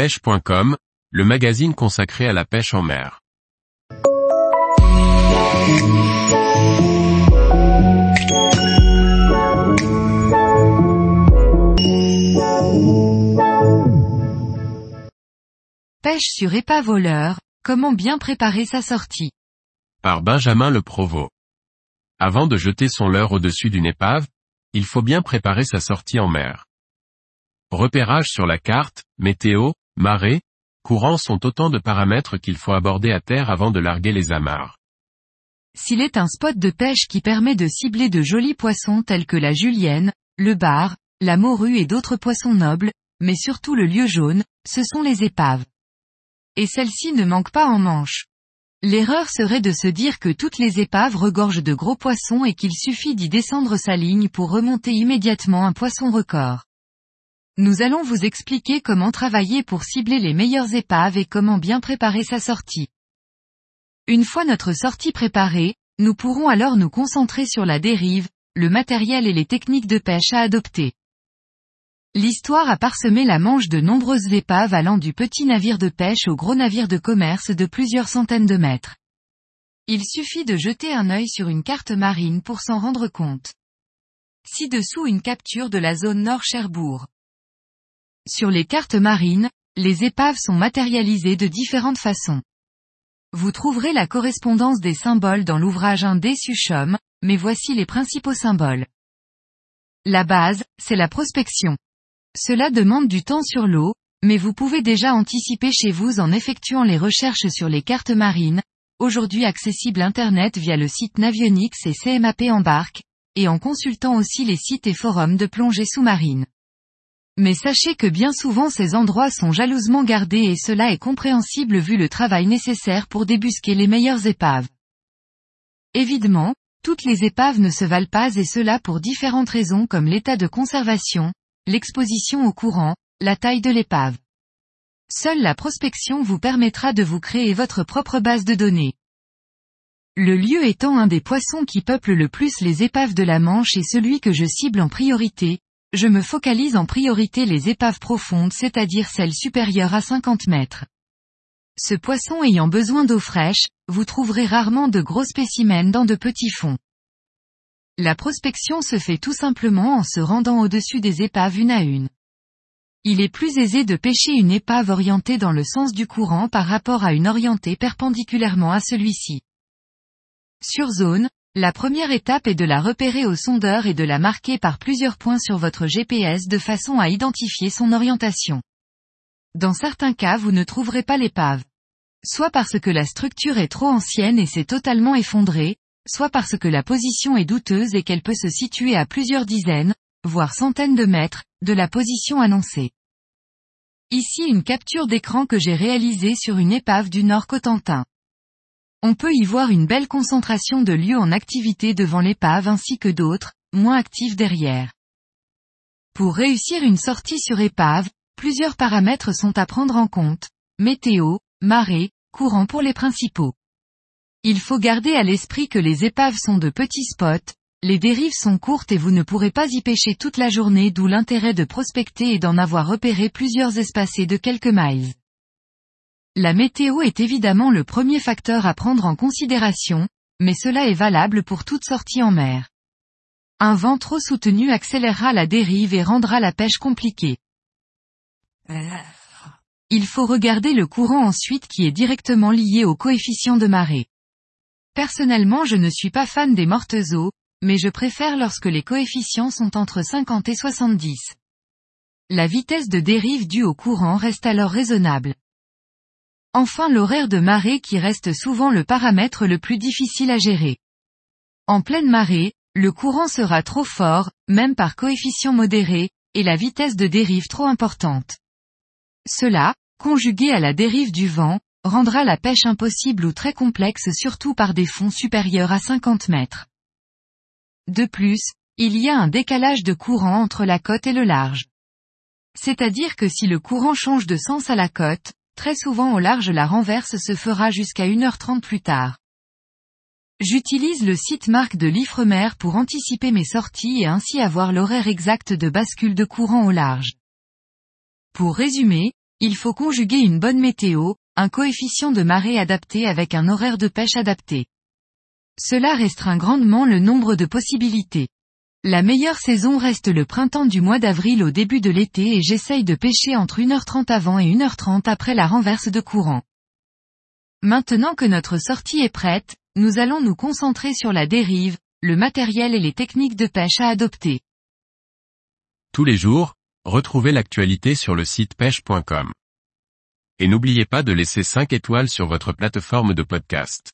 pêche.com, le magazine consacré à la pêche en mer. Pêche sur épave voleur, comment bien préparer sa sortie? Par Benjamin Le Provost. Avant de jeter son leurre au-dessus d'une épave, il faut bien préparer sa sortie en mer. Repérage sur la carte, météo, marée, courant sont autant de paramètres qu'il faut aborder à terre avant de larguer les amarres. S'il est un spot de pêche qui permet de cibler de jolis poissons tels que la julienne, le bar, la morue et d'autres poissons nobles, mais surtout le lieu jaune, ce sont les épaves. Et celle-ci ne manque pas en manche. L'erreur serait de se dire que toutes les épaves regorgent de gros poissons et qu'il suffit d'y descendre sa ligne pour remonter immédiatement un poisson record. Nous allons vous expliquer comment travailler pour cibler les meilleures épaves et comment bien préparer sa sortie. Une fois notre sortie préparée, nous pourrons alors nous concentrer sur la dérive, le matériel et les techniques de pêche à adopter. L'histoire a parsemé la Manche de nombreuses épaves allant du petit navire de pêche au gros navire de commerce de plusieurs centaines de mètres. Il suffit de jeter un œil sur une carte marine pour s'en rendre compte. Ci-dessous une capture de la zone Nord Cherbourg. Sur les cartes marines, les épaves sont matérialisées de différentes façons. Vous trouverez la correspondance des symboles dans l'ouvrage Indé Suchum, mais voici les principaux symboles. La base, c'est la prospection. Cela demande du temps sur l'eau, mais vous pouvez déjà anticiper chez vous en effectuant les recherches sur les cartes marines, aujourd'hui accessibles Internet via le site Navionics et CMAP Embarque, et en consultant aussi les sites et forums de plongée sous-marine. Mais sachez que bien souvent ces endroits sont jalousement gardés et cela est compréhensible vu le travail nécessaire pour débusquer les meilleures épaves. Évidemment, toutes les épaves ne se valent pas et cela pour différentes raisons comme l'état de conservation, l'exposition au courant, la taille de l'épave. Seule la prospection vous permettra de vous créer votre propre base de données. Le lieu étant un des poissons qui peuplent le plus les épaves de la Manche et celui que je cible en priorité, je me focalise en priorité les épaves profondes c'est-à-dire celles supérieures à 50 mètres. Ce poisson ayant besoin d'eau fraîche, vous trouverez rarement de gros spécimens dans de petits fonds. La prospection se fait tout simplement en se rendant au-dessus des épaves une à une. Il est plus aisé de pêcher une épave orientée dans le sens du courant par rapport à une orientée perpendiculairement à celui-ci. Sur zone, la première étape est de la repérer au sondeur et de la marquer par plusieurs points sur votre GPS de façon à identifier son orientation. Dans certains cas vous ne trouverez pas l'épave. Soit parce que la structure est trop ancienne et s'est totalement effondrée, soit parce que la position est douteuse et qu'elle peut se situer à plusieurs dizaines, voire centaines de mètres, de la position annoncée. Ici une capture d'écran que j'ai réalisée sur une épave du Nord Cotentin. On peut y voir une belle concentration de lieux en activité devant l'épave ainsi que d'autres, moins actifs derrière. Pour réussir une sortie sur épave, plusieurs paramètres sont à prendre en compte, météo, marée, courant pour les principaux. Il faut garder à l'esprit que les épaves sont de petits spots, les dérives sont courtes et vous ne pourrez pas y pêcher toute la journée d'où l'intérêt de prospecter et d'en avoir repéré plusieurs espacés de quelques miles. La météo est évidemment le premier facteur à prendre en considération, mais cela est valable pour toute sortie en mer. Un vent trop soutenu accélérera la dérive et rendra la pêche compliquée. Il faut regarder le courant ensuite qui est directement lié au coefficient de marée. Personnellement je ne suis pas fan des mortes eaux, mais je préfère lorsque les coefficients sont entre 50 et 70. La vitesse de dérive due au courant reste alors raisonnable. Enfin l'horaire de marée qui reste souvent le paramètre le plus difficile à gérer. En pleine marée, le courant sera trop fort, même par coefficient modéré, et la vitesse de dérive trop importante. Cela, conjugué à la dérive du vent, rendra la pêche impossible ou très complexe surtout par des fonds supérieurs à 50 mètres. De plus, il y a un décalage de courant entre la côte et le large. C'est-à-dire que si le courant change de sens à la côte, très souvent au large la renverse se fera jusqu'à 1h30 plus tard. J'utilise le site marque de l'Ifremer pour anticiper mes sorties et ainsi avoir l'horaire exact de bascule de courant au large. Pour résumer, il faut conjuguer une bonne météo, un coefficient de marée adapté avec un horaire de pêche adapté. Cela restreint grandement le nombre de possibilités. La meilleure saison reste le printemps du mois d'avril au début de l'été et j'essaye de pêcher entre 1h30 avant et 1h30 après la renverse de courant. Maintenant que notre sortie est prête, nous allons nous concentrer sur la dérive, le matériel et les techniques de pêche à adopter. Tous les jours, retrouvez l'actualité sur le site pêche.com. Et n'oubliez pas de laisser 5 étoiles sur votre plateforme de podcast.